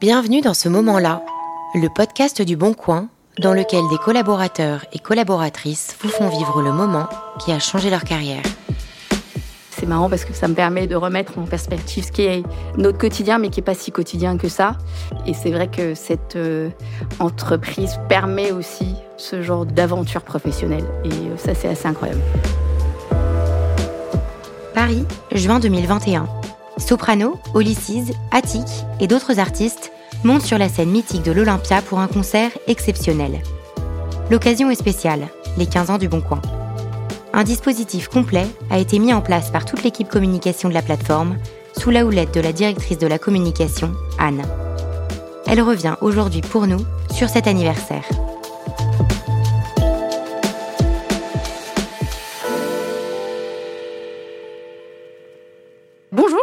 Bienvenue dans ce moment-là, le podcast du Bon Coin, dans lequel des collaborateurs et collaboratrices vous font vivre le moment qui a changé leur carrière. C'est marrant parce que ça me permet de remettre en perspective ce qui est notre quotidien, mais qui n'est pas si quotidien que ça. Et c'est vrai que cette euh, entreprise permet aussi ce genre d'aventure professionnelle. Et euh, ça, c'est assez incroyable. Paris, juin 2021. Soprano, Olysses, Attic et d'autres artistes montent sur la scène mythique de l'Olympia pour un concert exceptionnel. L'occasion est spéciale, les 15 ans du Bon Coin. Un dispositif complet a été mis en place par toute l'équipe communication de la plateforme, sous la houlette de la directrice de la communication, Anne. Elle revient aujourd'hui pour nous sur cet anniversaire.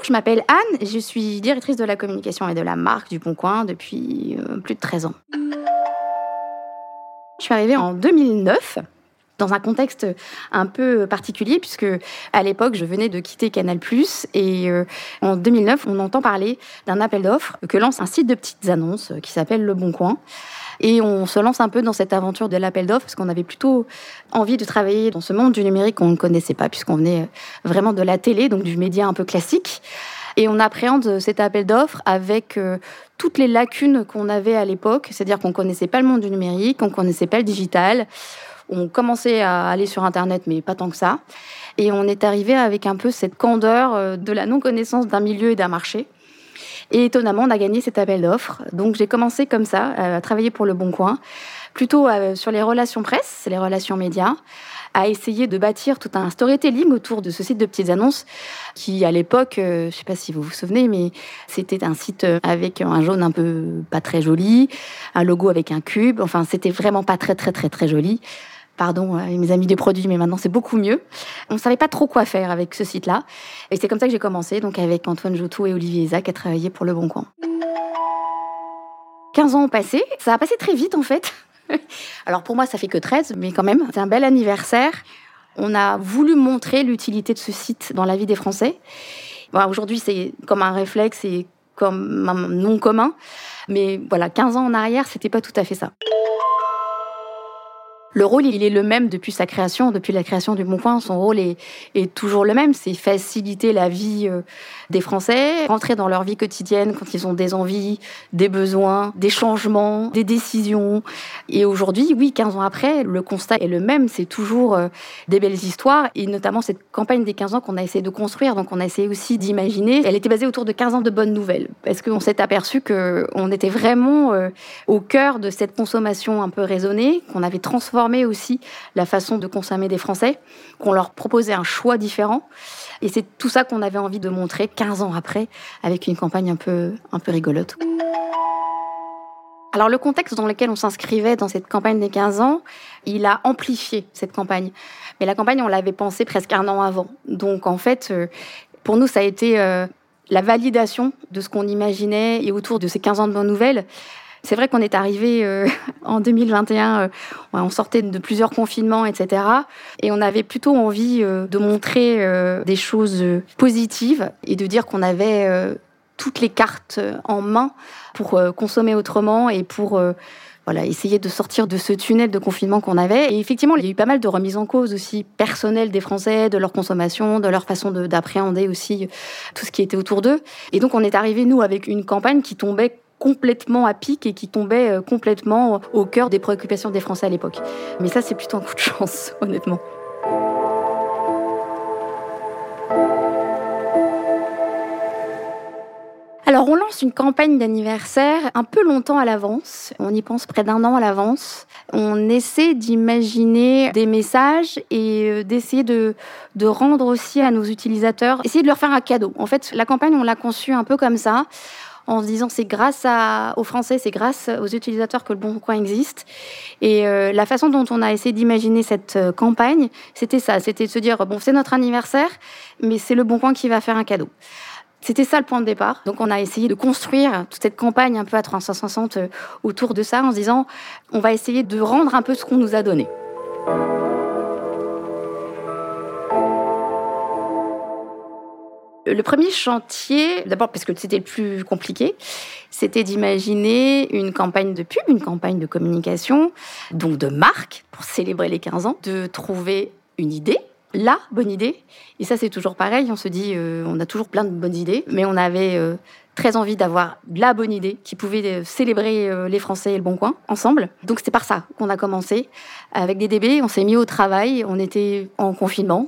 Je m'appelle Anne, je suis directrice de la communication et de la marque du Bon Coin depuis euh, plus de 13 ans. Je suis arrivée en 2009 dans un contexte un peu particulier puisque à l'époque je venais de quitter Canal+ et euh, en 2009 on entend parler d'un appel d'offres que lance un site de petites annonces qui s'appelle Le Bon Coin. Et on se lance un peu dans cette aventure de l'appel d'offres parce qu'on avait plutôt envie de travailler dans ce monde du numérique qu'on ne connaissait pas puisqu'on venait vraiment de la télé, donc du média un peu classique. Et on appréhende cet appel d'offres avec euh, toutes les lacunes qu'on avait à l'époque, c'est-à-dire qu'on connaissait pas le monde du numérique, on connaissait pas le digital, on commençait à aller sur Internet, mais pas tant que ça. Et on est arrivé avec un peu cette candeur euh, de la non-connaissance d'un milieu et d'un marché. Et étonnamment, on a gagné cet appel d'offres. Donc j'ai commencé comme ça, à travailler pour Le Bon Coin, plutôt euh, sur les relations presse, les relations médias, à essayer de bâtir tout un storytelling autour de ce site de petites annonces qui, à l'époque, euh, je ne sais pas si vous vous souvenez, mais c'était un site euh, avec un jaune un peu pas très joli, un logo avec un cube. Enfin, c'était vraiment pas très, très, très, très joli. Pardon, mes amis des produits, mais maintenant c'est beaucoup mieux. On ne savait pas trop quoi faire avec ce site-là. Et c'est comme ça que j'ai commencé, donc avec Antoine Joutou et Olivier Isaac, à travailler pour Le Bon Coin. 15 ans ont passé. Ça a passé très vite, en fait. Alors pour moi, ça fait que 13, mais quand même, c'est un bel anniversaire. On a voulu montrer l'utilité de ce site dans la vie des Français. Aujourd'hui, c'est comme un réflexe et comme un nom commun. Mais voilà, 15 ans en arrière, c'était pas tout à fait ça. Le rôle, il est le même depuis sa création, depuis la création du Bon Coin. Son rôle est, est toujours le même, c'est faciliter la vie euh, des Français, rentrer dans leur vie quotidienne quand ils ont des envies, des besoins, des changements, des décisions. Et aujourd'hui, oui, 15 ans après, le constat est le même, c'est toujours euh, des belles histoires, et notamment cette campagne des 15 ans qu'on a essayé de construire, donc on a essayé aussi d'imaginer. Elle était basée autour de 15 ans de bonnes nouvelles, parce qu'on s'est aperçu qu'on était vraiment euh, au cœur de cette consommation un peu raisonnée, qu'on avait transformé aussi la façon de consommer des Français, qu'on leur proposait un choix différent. Et c'est tout ça qu'on avait envie de montrer 15 ans après, avec une campagne un peu, un peu rigolote. Alors le contexte dans lequel on s'inscrivait dans cette campagne des 15 ans, il a amplifié cette campagne. Mais la campagne, on l'avait pensée presque un an avant. Donc en fait, euh, pour nous, ça a été euh, la validation de ce qu'on imaginait et autour de ces 15 ans de bonnes nouvelles. C'est vrai qu'on est arrivé euh, en 2021, euh, on sortait de plusieurs confinements, etc. Et on avait plutôt envie euh, de montrer des choses positives et de dire qu'on avait toutes les cartes en main pour consommer autrement et pour voilà, essayer de sortir de ce tunnel de confinement qu'on avait. Et effectivement, il y a eu pas mal de remises en cause aussi personnelles des Français, de leur consommation, de leur façon d'appréhender aussi tout ce qui était autour d'eux. Et donc, on est arrivé, nous, avec une campagne qui tombait complètement à pic et qui tombait euh, complètement au cœur des préoccupations des Français à l'époque. Mais ça, c'est plutôt un coup de chance, honnêtement. Alors, on lance une campagne d'anniversaire un peu longtemps à l'avance. On y pense près d'un an à l'avance. On essaie d'imaginer des messages et euh, d'essayer de, de rendre aussi à nos utilisateurs, essayer de leur faire un cadeau. En fait, la campagne, on l'a conçue un peu comme ça en se disant c'est grâce aux Français, c'est grâce aux utilisateurs que le Bon Coin existe. Et euh, la façon dont on a essayé d'imaginer cette euh, campagne, c'était ça, c'était de se dire bon c'est notre anniversaire, mais c'est le Bon Coin qui va faire un cadeau. C'était ça le point de départ. Donc on a essayé de construire toute cette campagne un peu à 360 euh, autour de ça en se disant on va essayer de rendre un peu ce qu'on nous a donné. Le premier chantier, d'abord parce que c'était le plus compliqué, c'était d'imaginer une campagne de pub, une campagne de communication, donc de marque, pour célébrer les 15 ans, de trouver une idée, la bonne idée. Et ça, c'est toujours pareil, on se dit, euh, on a toujours plein de bonnes idées, mais on avait euh, très envie d'avoir la bonne idée qui pouvait euh, célébrer les Français et le Bon Coin ensemble. Donc c'est par ça qu'on a commencé. Avec des DB, on s'est mis au travail, on était en confinement,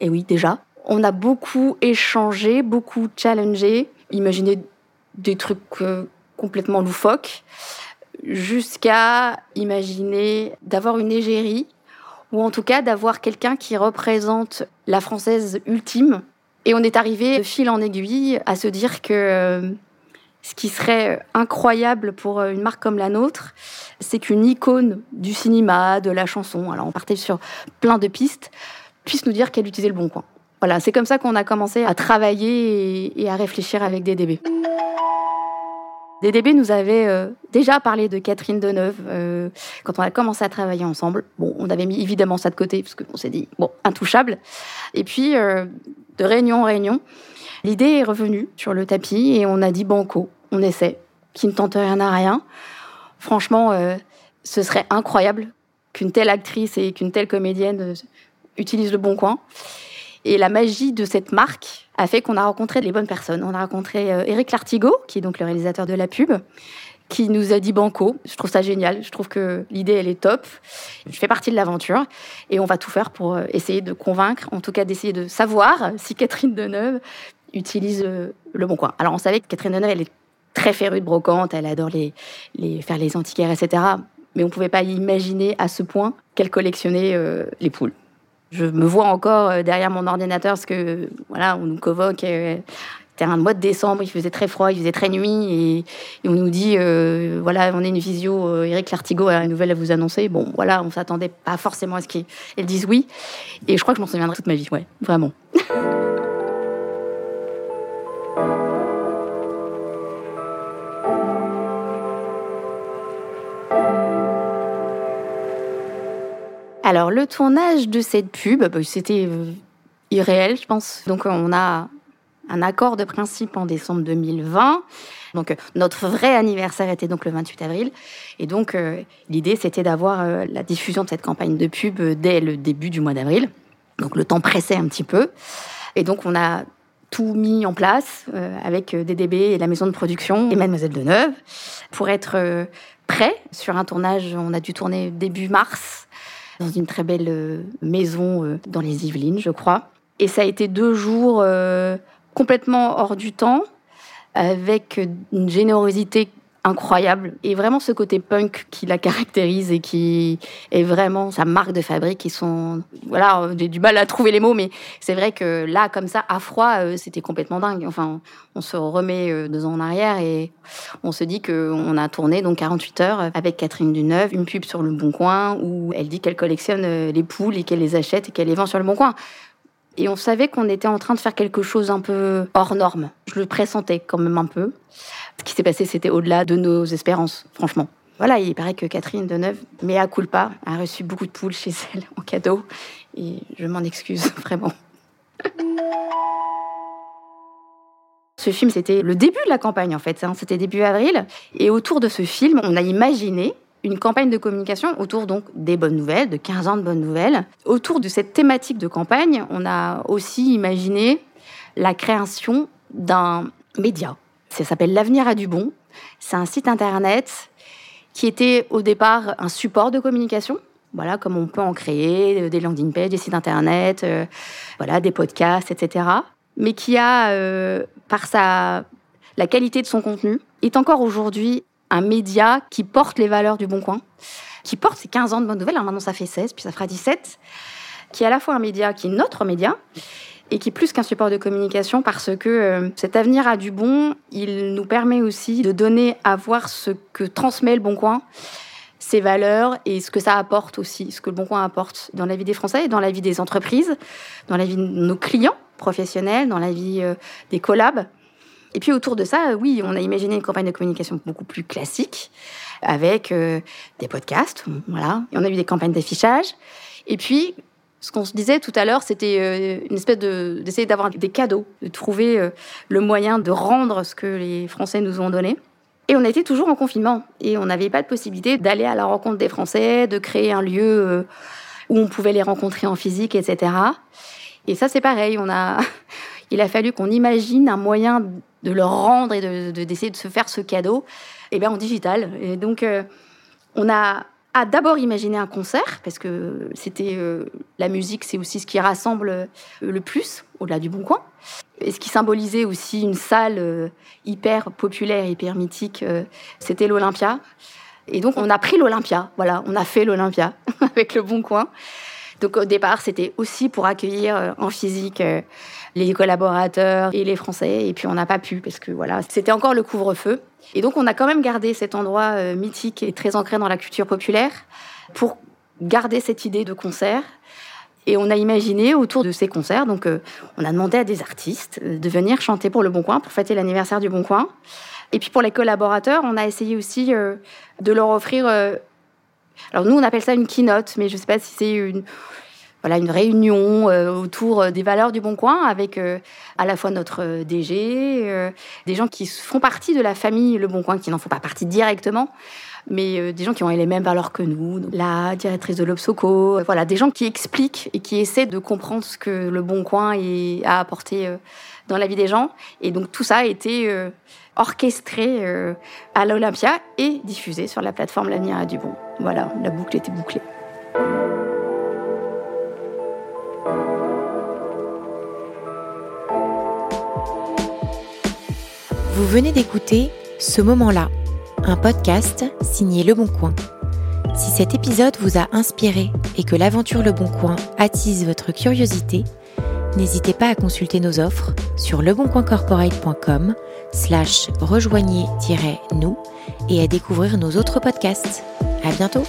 et oui, déjà. On a beaucoup échangé, beaucoup challengé, imaginé des trucs euh, complètement loufoques, jusqu'à imaginer d'avoir une égérie, ou en tout cas d'avoir quelqu'un qui représente la française ultime. Et on est arrivé de fil en aiguille à se dire que euh, ce qui serait incroyable pour euh, une marque comme la nôtre, c'est qu'une icône du cinéma, de la chanson, alors on partait sur plein de pistes, puisse nous dire qu'elle utilisait le bon coin. Voilà, c'est comme ça qu'on a commencé à travailler et, à réfléchir avec DDB. DDB nous avait euh, déjà parlé de Catherine Deneuve euh, quand on a commencé à travailler ensemble. Bon, on avait mis évidemment ça de côté parce qu'on s'est dit, bon, intouchable. Et puis, euh, de réunion en réunion, l'idée est revenue sur le tapis et on a dit banco, on essaie, qui ne tente rien à rien. Franchement, ce serait incroyable qu'une telle actrice et qu'une telle comédienne utilisent le bon coin. Et la magie de cette marque a fait qu'on a rencontré les bonnes personnes. On a rencontré Eric euh, Lartigot, qui est donc le réalisateur de la pub, qui nous a dit banco. Je trouve ça génial. Je trouve que l'idée, elle est top. Je fais partie de l'aventure et on va tout faire pour euh, essayer de convaincre, en tout cas d'essayer de savoir si Catherine Deneuve utilise euh, le bon coin. Alors, on savait que Catherine Deneuve, elle est très férue de brocante, elle adore les faire les antiquaires, etc. Mais on ne pouvait pas imaginer à ce point qu'elle collectionnait les poules. Je me vois encore euh, derrière mon ordinateur parce que voilà, on nous convoque. Euh, c'était un mois de décembre, il faisait très froid, il faisait très nuit, et, on nous dit euh, voilà, on est une visio, Eric Lartigot a une nouvelle à vous annoncer. Bon, voilà, on s'attendait pas forcément à ce qu'elle dise oui, et je crois que je m'en souviendrai toute ma vie, ouais, vraiment. Alors, le tournage de cette pub, bah, c'était euh, irréel, je pense. Donc, on a un accord de principe en décembre 2020. Donc, euh, notre vrai anniversaire était donc le 28 avril. Et donc, euh, l'idée, c'était d'avoir la diffusion de cette campagne de pub dès le début du mois d'avril. Donc, le temps pressait un petit peu. Et donc, on a tout mis en place avec DDB et la maison de production et Mademoiselle Deneuve pour être prêt sur un tournage. On a dû tourner début mars dans une très belle euh, maison euh, dans les Yvelines, je crois. Et ça a été deux jours euh, complètement hors du temps, avec une générosité incroyable. Et vraiment ce côté punk qui la caractérise et qui est vraiment sa marque de fabrique qui sont voilà j'ai du mal à trouver les mots mais c'est vrai que là comme ça à froid euh, c'était complètement dingue. Enfin on se remet euh, deux ans en arrière et on se dit que on a tourné donc 48 heures avec Catherine Duneuve une pub sur le Bon Coin où elle dit qu'elle collectionne euh, les poules et qu'elle les achète et qu'elle les vend sur le Bon Coin et on savait qu'on était en train de faire quelque chose un peu hors norme. Je le pressentais quand même un peu. Ce qui s'est passé, c'était au-delà de nos espérances, franchement. Voilà, il paraît que Catherine Deneuve, mais à culpa, a reçu beaucoup de poules chez elle en cadeau. Et je m'en excuse vraiment. Ce film, c'était le début de la campagne, en fait. Hein. C'était début avril. Et autour de ce film, on a imaginé une campagne de communication autour donc des bonnes nouvelles, de 15 ans de bonnes nouvelles. Autour de cette thématique de campagne, on a aussi imaginé la création d'un média ça s'appelle L'avenir a du bon. C'est un site internet qui était au départ un support de communication. Voilà, comme on peut en créer, euh, des landing pages, des sites internet, euh, voilà, des podcasts, etc. Mais qui a, euh, par sa, la qualité de son contenu, est encore aujourd'hui un média qui porte les valeurs du Bon Coin, qui porte ses 15 ans de bonnes nouvelles. Alors maintenant, ça fait 16, puis ça fera 17, qui est à la fois un média qui est notre média, et qui est plus qu'un support de communication parce que euh, cet avenir a du bon, il nous permet aussi de donner à voir ce que transmet le Bon Coin, ses valeurs et ce que ça apporte aussi, ce que le Bon Coin apporte dans la vie des Français et dans la vie des entreprises, dans la vie de nos clients professionnels, dans la vie euh, des collabs. Et puis autour de ça, oui, on a imaginé une campagne de communication beaucoup plus classique, avec euh, des podcasts, voilà. Et on a eu des campagnes d'affichage. Et puis, Ce qu'on se disait tout à l'heure, c'était euh, une espèce de d'essayer d'avoir des cadeaux, de trouver euh, le moyen de rendre ce que les Français nous ont donné. Et on était toujours en confinement et on n'avait pas de possibilité d'aller à la rencontre des Français, de créer un lieu où on pouvait les rencontrer en physique, etc. Et ça, c'est pareil. On a, il a fallu qu'on imagine un moyen de leur rendre et d'essayer de, de, se faire ce cadeau, et eh bien en digital. Et donc, on a d'abord imaginé un concert, parce que c'était euh, la musique, c'est aussi ce qui rassemble euh, le plus, au-delà du Bon Coin, et ce qui symbolisait aussi une salle euh, hyper populaire, hyper mythique, c'était l'Olympia. Et donc on a pris l'Olympia, voilà, on a fait l'Olympia avec le Bon Coin. Donc au départ, c'était aussi pour accueillir en physique les collaborateurs et les Français, et puis on n'a pas pu parce que voilà, c'était encore le couvre-feu. Et donc on a quand même gardé cet endroit euh, mythique et très ancré dans la culture populaire pour garder cette idée de concert. Et on a imaginé autour de ces concerts, donc euh, on a demandé à des artistes euh, de venir chanter pour le Bon Coin, pour fêter l'anniversaire du Bon Coin. Et puis pour les collaborateurs, on a essayé aussi de leur offrir. Alors nous, on appelle ça une keynote, mais je ne sais pas si c'est une, voilà, une réunion euh, autour euh, des valeurs du Bon Coin avec euh, à la fois notre DG, des gens qui font partie de la famille Le Bon Coin, qui n'en font pas partie directement, mais des gens qui ont les mêmes valeurs que nous, la directrice de l'Obsoco, voilà, des gens qui expliquent et qui essaient de comprendre ce que Le Bon Coin a apporté dans la vie des gens. Et donc tout ça a été orchestré à l'Olympia et diffusé sur la plateforme L'avenir du Bon. Voilà, la boucle était bouclée. Vous venez d'écouter Ce moment-là, un podcast signé Le Bon Coin. Si cet épisode vous a inspiré et que l'aventure Le Bon Coin attise votre curiosité, n'hésitez pas à consulter nos offres sur leboncoincorporate.com slash rejoignez-nous et à découvrir nos autres podcasts. À bientôt!